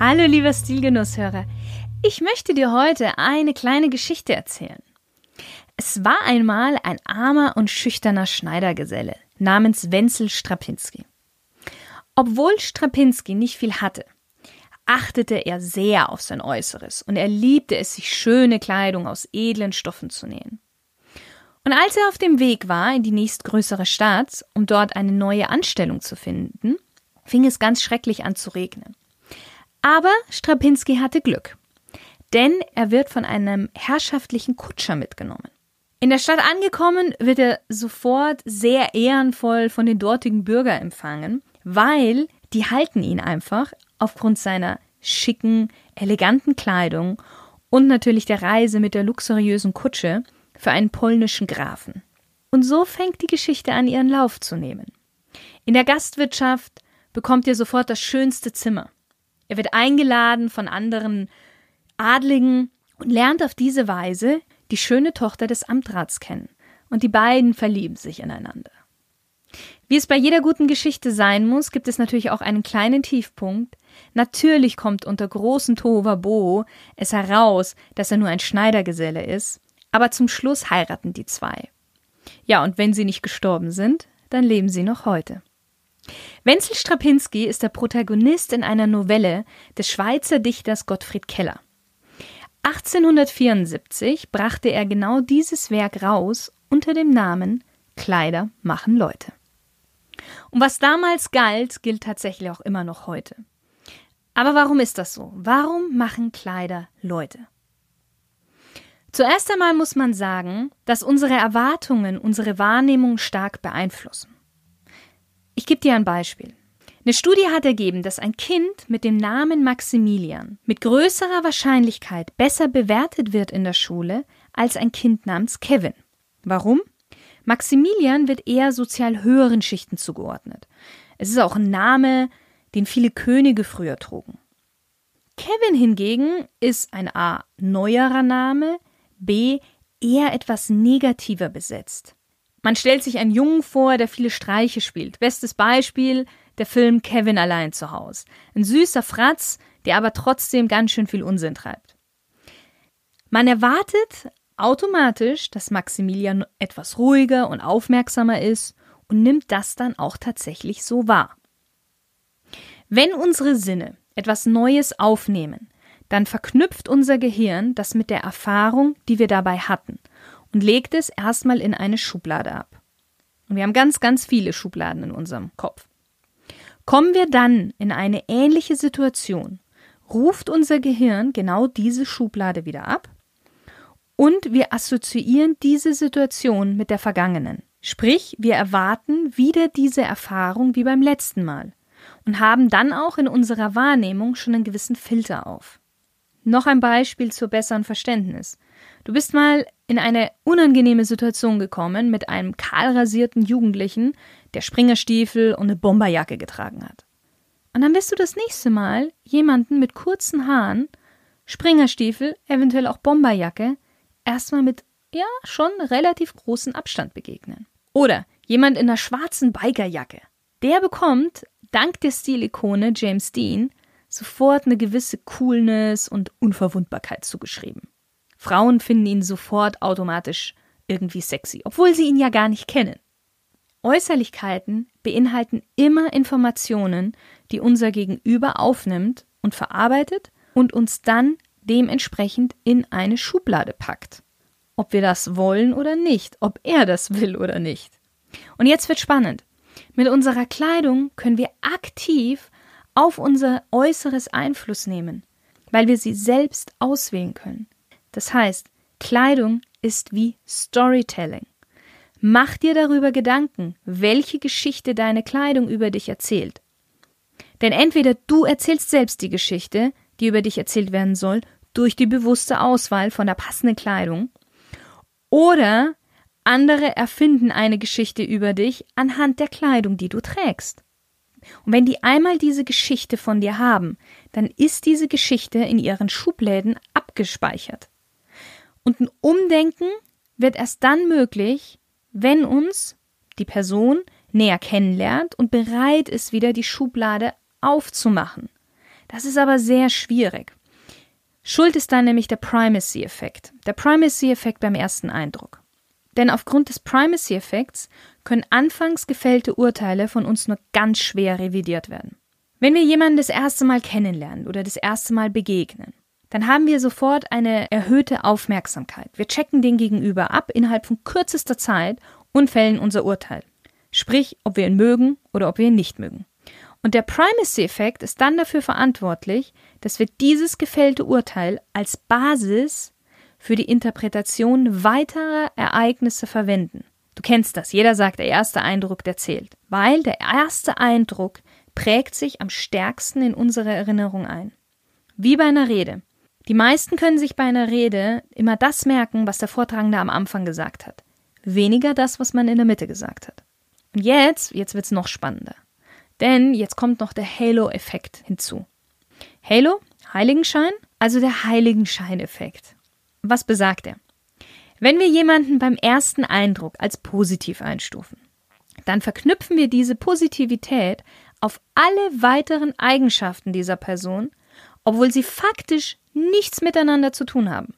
Hallo lieber Stilgenusshörer, ich möchte dir heute eine kleine Geschichte erzählen. Es war einmal ein armer und schüchterner Schneidergeselle namens Wenzel Strapinski. Obwohl Strapinski nicht viel hatte, achtete er sehr auf sein Äußeres und er liebte es, sich schöne Kleidung aus edlen Stoffen zu nähen. Und als er auf dem Weg war in die nächstgrößere Stadt, um dort eine neue Anstellung zu finden, fing es ganz schrecklich an zu regnen. Aber Strapinski hatte Glück, denn er wird von einem herrschaftlichen Kutscher mitgenommen. In der Stadt angekommen, wird er sofort sehr ehrenvoll von den dortigen Bürgern empfangen, weil die halten ihn einfach aufgrund seiner schicken, eleganten Kleidung und natürlich der Reise mit der luxuriösen Kutsche für einen polnischen Grafen. Und so fängt die Geschichte an, ihren Lauf zu nehmen. In der Gastwirtschaft bekommt ihr sofort das schönste Zimmer. Er wird eingeladen von anderen Adligen und lernt auf diese Weise die schöne Tochter des Amtrats kennen. Und die beiden verlieben sich ineinander. Wie es bei jeder guten Geschichte sein muss, gibt es natürlich auch einen kleinen Tiefpunkt. Natürlich kommt unter großen Tohuwabohu es heraus, dass er nur ein Schneidergeselle ist, aber zum Schluss heiraten die zwei. Ja, und wenn sie nicht gestorben sind, dann leben sie noch heute. Wenzel Strapinski ist der Protagonist in einer Novelle des Schweizer Dichters Gottfried Keller. 1874 brachte er genau dieses Werk raus unter dem Namen Kleider machen Leute. Und was damals galt, gilt tatsächlich auch immer noch heute. Aber warum ist das so? Warum machen Kleider Leute? Zuerst einmal muss man sagen, dass unsere Erwartungen unsere Wahrnehmung stark beeinflussen. Ich gebe dir ein Beispiel. Eine Studie hat ergeben, dass ein Kind mit dem Namen Maximilian mit größerer Wahrscheinlichkeit besser bewertet wird in der Schule als ein Kind namens Kevin. Warum? Maximilian wird eher sozial höheren Schichten zugeordnet. Es ist auch ein Name, den viele Könige früher trugen. Kevin hingegen ist ein A neuerer Name, B eher etwas negativer besetzt. Man stellt sich einen Jungen vor, der viele Streiche spielt. Bestes Beispiel der Film Kevin allein zu Hause. Ein süßer Fratz, der aber trotzdem ganz schön viel Unsinn treibt. Man erwartet automatisch, dass Maximilian etwas ruhiger und aufmerksamer ist und nimmt das dann auch tatsächlich so wahr. Wenn unsere Sinne etwas Neues aufnehmen, dann verknüpft unser Gehirn das mit der Erfahrung, die wir dabei hatten und legt es erstmal in eine Schublade ab. Und wir haben ganz, ganz viele Schubladen in unserem Kopf. Kommen wir dann in eine ähnliche Situation, ruft unser Gehirn genau diese Schublade wieder ab und wir assoziieren diese Situation mit der vergangenen. Sprich, wir erwarten wieder diese Erfahrung wie beim letzten Mal und haben dann auch in unserer Wahrnehmung schon einen gewissen Filter auf. Noch ein Beispiel zur besseren Verständnis. Du bist mal in eine unangenehme Situation gekommen mit einem kahlrasierten Jugendlichen, der Springerstiefel und eine Bomberjacke getragen hat. Und dann wirst du das nächste Mal jemanden mit kurzen Haaren, Springerstiefel, eventuell auch Bomberjacke, erstmal mit, ja, schon relativ großen Abstand begegnen. Oder jemand in einer schwarzen Bikerjacke. Der bekommt, dank der Stilikone James Dean, sofort eine gewisse Coolness und Unverwundbarkeit zugeschrieben. Frauen finden ihn sofort automatisch irgendwie sexy, obwohl sie ihn ja gar nicht kennen. Äußerlichkeiten beinhalten immer Informationen, die unser Gegenüber aufnimmt und verarbeitet und uns dann dementsprechend in eine Schublade packt. Ob wir das wollen oder nicht, ob er das will oder nicht. Und jetzt wird spannend. Mit unserer Kleidung können wir aktiv auf unser Äußeres Einfluss nehmen, weil wir sie selbst auswählen können. Das heißt, Kleidung ist wie Storytelling. Mach dir darüber Gedanken, welche Geschichte deine Kleidung über dich erzählt. Denn entweder du erzählst selbst die Geschichte, die über dich erzählt werden soll, durch die bewusste Auswahl von der passenden Kleidung, oder andere erfinden eine Geschichte über dich anhand der Kleidung, die du trägst. Und wenn die einmal diese Geschichte von dir haben, dann ist diese Geschichte in ihren Schubläden abgespeichert. Und ein Umdenken wird erst dann möglich, wenn uns die Person näher kennenlernt und bereit ist, wieder die Schublade aufzumachen. Das ist aber sehr schwierig. Schuld ist dann nämlich der Primacy-Effekt. Der Primacy-Effekt beim ersten Eindruck. Denn aufgrund des Primacy-Effekts können anfangs gefällte Urteile von uns nur ganz schwer revidiert werden. Wenn wir jemanden das erste Mal kennenlernen oder das erste Mal begegnen, dann haben wir sofort eine erhöhte Aufmerksamkeit. Wir checken den Gegenüber ab innerhalb von kürzester Zeit und fällen unser Urteil. Sprich, ob wir ihn mögen oder ob wir ihn nicht mögen. Und der Primacy-Effekt ist dann dafür verantwortlich, dass wir dieses gefällte Urteil als Basis für die Interpretation weiterer Ereignisse verwenden. Du kennst das. Jeder sagt, der erste Eindruck, der zählt. Weil der erste Eindruck prägt sich am stärksten in unsere Erinnerung ein. Wie bei einer Rede. Die meisten können sich bei einer Rede immer das merken, was der Vortragende am Anfang gesagt hat. Weniger das, was man in der Mitte gesagt hat. Und jetzt, jetzt wird's noch spannender. Denn jetzt kommt noch der Halo-Effekt hinzu. Halo, Heiligenschein, also der Heiligenschein-Effekt. Was besagt er? Wenn wir jemanden beim ersten Eindruck als positiv einstufen, dann verknüpfen wir diese Positivität auf alle weiteren Eigenschaften dieser Person, obwohl sie faktisch nichts miteinander zu tun haben.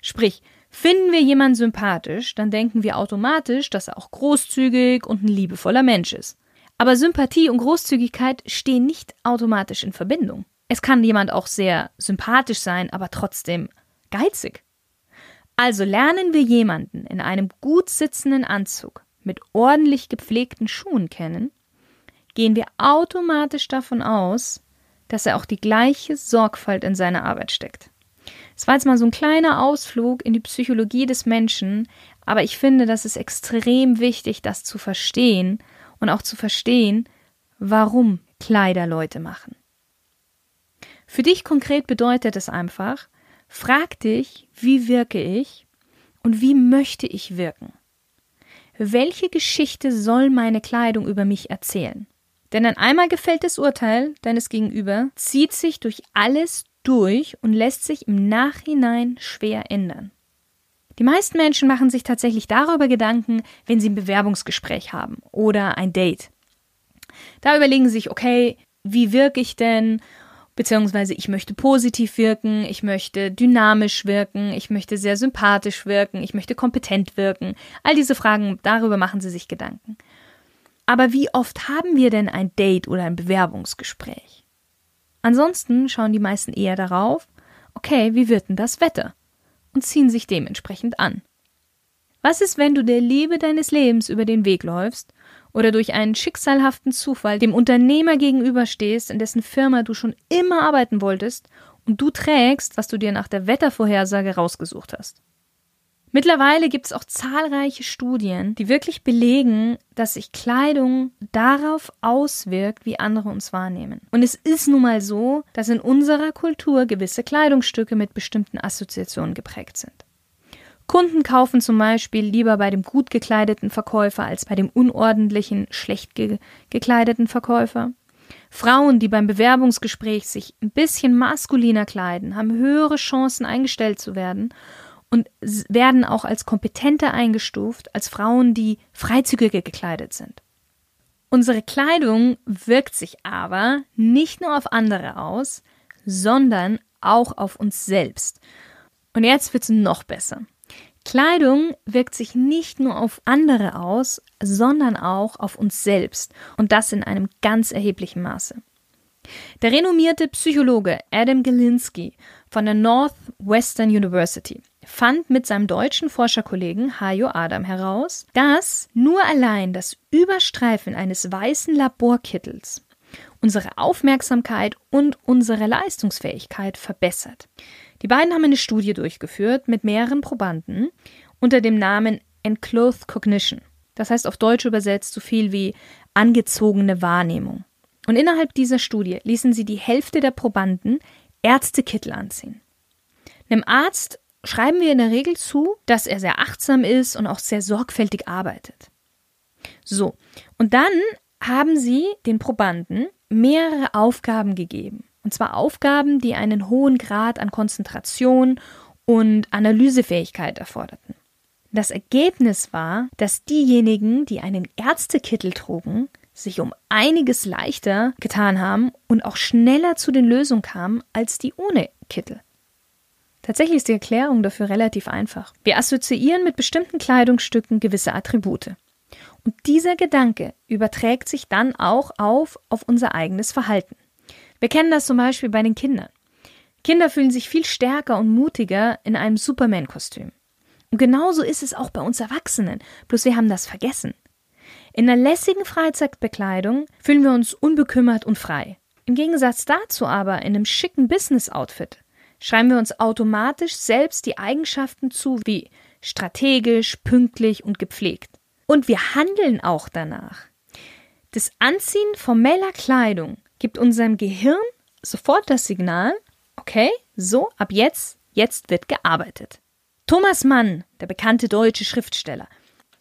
Sprich, finden wir jemanden sympathisch, dann denken wir automatisch, dass er auch großzügig und ein liebevoller Mensch ist. Aber Sympathie und Großzügigkeit stehen nicht automatisch in Verbindung. Es kann jemand auch sehr sympathisch sein, aber trotzdem geizig. Also lernen wir jemanden in einem gut sitzenden Anzug mit ordentlich gepflegten Schuhen kennen, gehen wir automatisch davon aus, dass er auch die gleiche Sorgfalt in seine Arbeit steckt. Es war jetzt mal so ein kleiner Ausflug in die Psychologie des Menschen, aber ich finde, das ist extrem wichtig, das zu verstehen und auch zu verstehen, warum Kleider Leute machen. Für dich konkret bedeutet es einfach, Frag dich, wie wirke ich und wie möchte ich wirken? Welche Geschichte soll meine Kleidung über mich erzählen? Denn ein einmal gefälltes Urteil deines Gegenüber zieht sich durch alles durch und lässt sich im Nachhinein schwer ändern. Die meisten Menschen machen sich tatsächlich darüber Gedanken, wenn sie ein Bewerbungsgespräch haben oder ein Date. Da überlegen sie sich, okay, wie wirke ich denn beziehungsweise ich möchte positiv wirken, ich möchte dynamisch wirken, ich möchte sehr sympathisch wirken, ich möchte kompetent wirken. All diese Fragen, darüber machen Sie sich Gedanken. Aber wie oft haben wir denn ein Date oder ein Bewerbungsgespräch? Ansonsten schauen die meisten eher darauf, okay, wie wird denn das Wetter? Und ziehen sich dementsprechend an. Was ist, wenn du der Liebe deines Lebens über den Weg läufst oder durch einen schicksalhaften Zufall dem Unternehmer gegenüberstehst, in dessen Firma du schon immer arbeiten wolltest und du trägst, was du dir nach der Wettervorhersage rausgesucht hast. Mittlerweile gibt es auch zahlreiche Studien, die wirklich belegen, dass sich Kleidung darauf auswirkt, wie andere uns wahrnehmen. Und es ist nun mal so, dass in unserer Kultur gewisse Kleidungsstücke mit bestimmten Assoziationen geprägt sind. Kunden kaufen zum Beispiel lieber bei dem gut gekleideten Verkäufer als bei dem unordentlichen, schlecht ge gekleideten Verkäufer. Frauen, die beim Bewerbungsgespräch sich ein bisschen maskuliner kleiden, haben höhere Chancen eingestellt zu werden und werden auch als kompetenter eingestuft als Frauen, die freizügiger gekleidet sind. Unsere Kleidung wirkt sich aber nicht nur auf andere aus, sondern auch auf uns selbst. Und jetzt wird es noch besser. Kleidung wirkt sich nicht nur auf andere aus, sondern auch auf uns selbst und das in einem ganz erheblichen Maße. Der renommierte Psychologe Adam Galinsky von der Northwestern University fand mit seinem deutschen Forscherkollegen Hajo Adam heraus, dass nur allein das Überstreifen eines weißen Laborkittels unsere Aufmerksamkeit und unsere Leistungsfähigkeit verbessert. Die beiden haben eine Studie durchgeführt mit mehreren Probanden unter dem Namen Enclothed Cognition. Das heißt auf Deutsch übersetzt so viel wie angezogene Wahrnehmung. Und innerhalb dieser Studie ließen sie die Hälfte der Probanden Ärztekittel anziehen. Einem Arzt schreiben wir in der Regel zu, dass er sehr achtsam ist und auch sehr sorgfältig arbeitet. So, und dann haben sie den Probanden mehrere Aufgaben gegeben. Und zwar Aufgaben, die einen hohen Grad an Konzentration und Analysefähigkeit erforderten. Das Ergebnis war, dass diejenigen, die einen Ärztekittel trugen, sich um einiges leichter getan haben und auch schneller zu den Lösungen kamen als die ohne Kittel. Tatsächlich ist die Erklärung dafür relativ einfach. Wir assoziieren mit bestimmten Kleidungsstücken gewisse Attribute. Und dieser Gedanke überträgt sich dann auch auf, auf unser eigenes Verhalten. Wir kennen das zum Beispiel bei den Kindern. Kinder fühlen sich viel stärker und mutiger in einem Superman-Kostüm. Und genauso ist es auch bei uns Erwachsenen, bloß wir haben das vergessen. In einer lässigen Freizeitbekleidung fühlen wir uns unbekümmert und frei. Im Gegensatz dazu aber in einem schicken Business-Outfit schreiben wir uns automatisch selbst die Eigenschaften zu wie strategisch, pünktlich und gepflegt. Und wir handeln auch danach. Das Anziehen formeller Kleidung gibt unserem Gehirn sofort das Signal, okay, so, ab jetzt, jetzt wird gearbeitet. Thomas Mann, der bekannte deutsche Schriftsteller,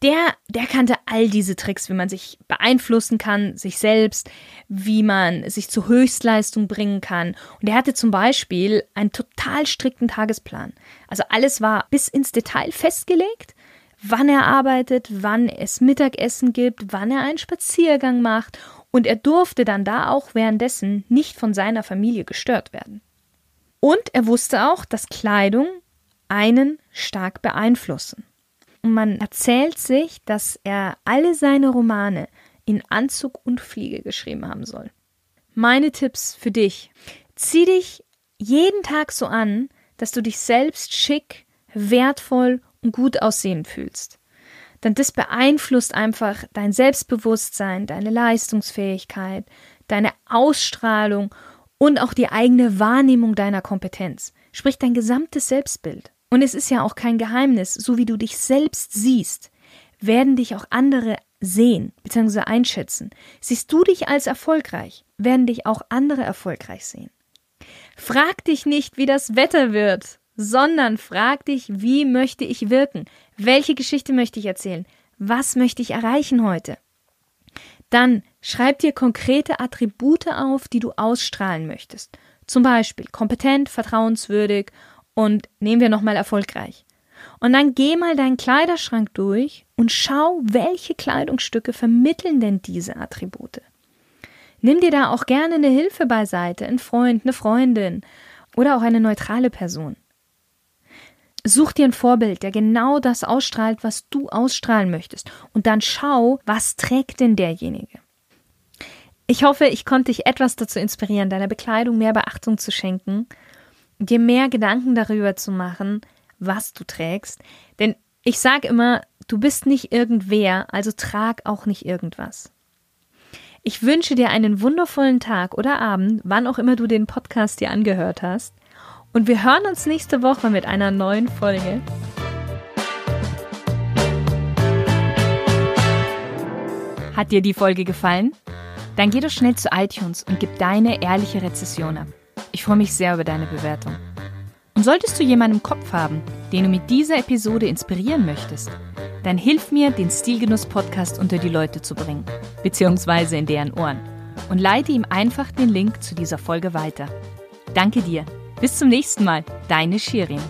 der, der kannte all diese Tricks, wie man sich beeinflussen kann, sich selbst, wie man sich zur Höchstleistung bringen kann. Und er hatte zum Beispiel einen total strikten Tagesplan. Also alles war bis ins Detail festgelegt, wann er arbeitet, wann es Mittagessen gibt, wann er einen Spaziergang macht. Und er durfte dann da auch währenddessen nicht von seiner Familie gestört werden. Und er wusste auch, dass Kleidung einen stark beeinflussen. Und man erzählt sich, dass er alle seine Romane in Anzug und Fliege geschrieben haben soll. Meine Tipps für dich. Zieh dich jeden Tag so an, dass du dich selbst schick, wertvoll und gut aussehend fühlst. Denn das beeinflusst einfach dein Selbstbewusstsein, deine Leistungsfähigkeit, deine Ausstrahlung und auch die eigene Wahrnehmung deiner Kompetenz, sprich dein gesamtes Selbstbild. Und es ist ja auch kein Geheimnis, so wie du dich selbst siehst, werden dich auch andere sehen bzw. einschätzen. Siehst du dich als erfolgreich, werden dich auch andere erfolgreich sehen. Frag dich nicht, wie das Wetter wird, sondern frag dich, wie möchte ich wirken? Welche Geschichte möchte ich erzählen? Was möchte ich erreichen heute? Dann schreib dir konkrete Attribute auf, die du ausstrahlen möchtest. Zum Beispiel kompetent, vertrauenswürdig und nehmen wir nochmal erfolgreich. Und dann geh mal deinen Kleiderschrank durch und schau, welche Kleidungsstücke vermitteln denn diese Attribute. Nimm dir da auch gerne eine Hilfe beiseite, ein Freund, eine Freundin oder auch eine neutrale Person. Such dir ein Vorbild, der genau das ausstrahlt, was du ausstrahlen möchtest. Und dann schau, was trägt denn derjenige. Ich hoffe, ich konnte dich etwas dazu inspirieren, deiner Bekleidung mehr Beachtung zu schenken dir mehr Gedanken darüber zu machen, was du trägst. Denn ich sage immer, du bist nicht irgendwer, also trag auch nicht irgendwas. Ich wünsche dir einen wundervollen Tag oder Abend, wann auch immer du den Podcast dir angehört hast. Und wir hören uns nächste Woche mit einer neuen Folge. Hat dir die Folge gefallen? Dann geh doch schnell zu iTunes und gib deine ehrliche Rezession ab. Ich freue mich sehr über deine Bewertung. Und solltest du jemanden im Kopf haben, den du mit dieser Episode inspirieren möchtest, dann hilf mir, den Stilgenuss-Podcast unter die Leute zu bringen, beziehungsweise in deren Ohren, und leite ihm einfach den Link zu dieser Folge weiter. Danke dir. Bis zum nächsten Mal. Deine Shirin.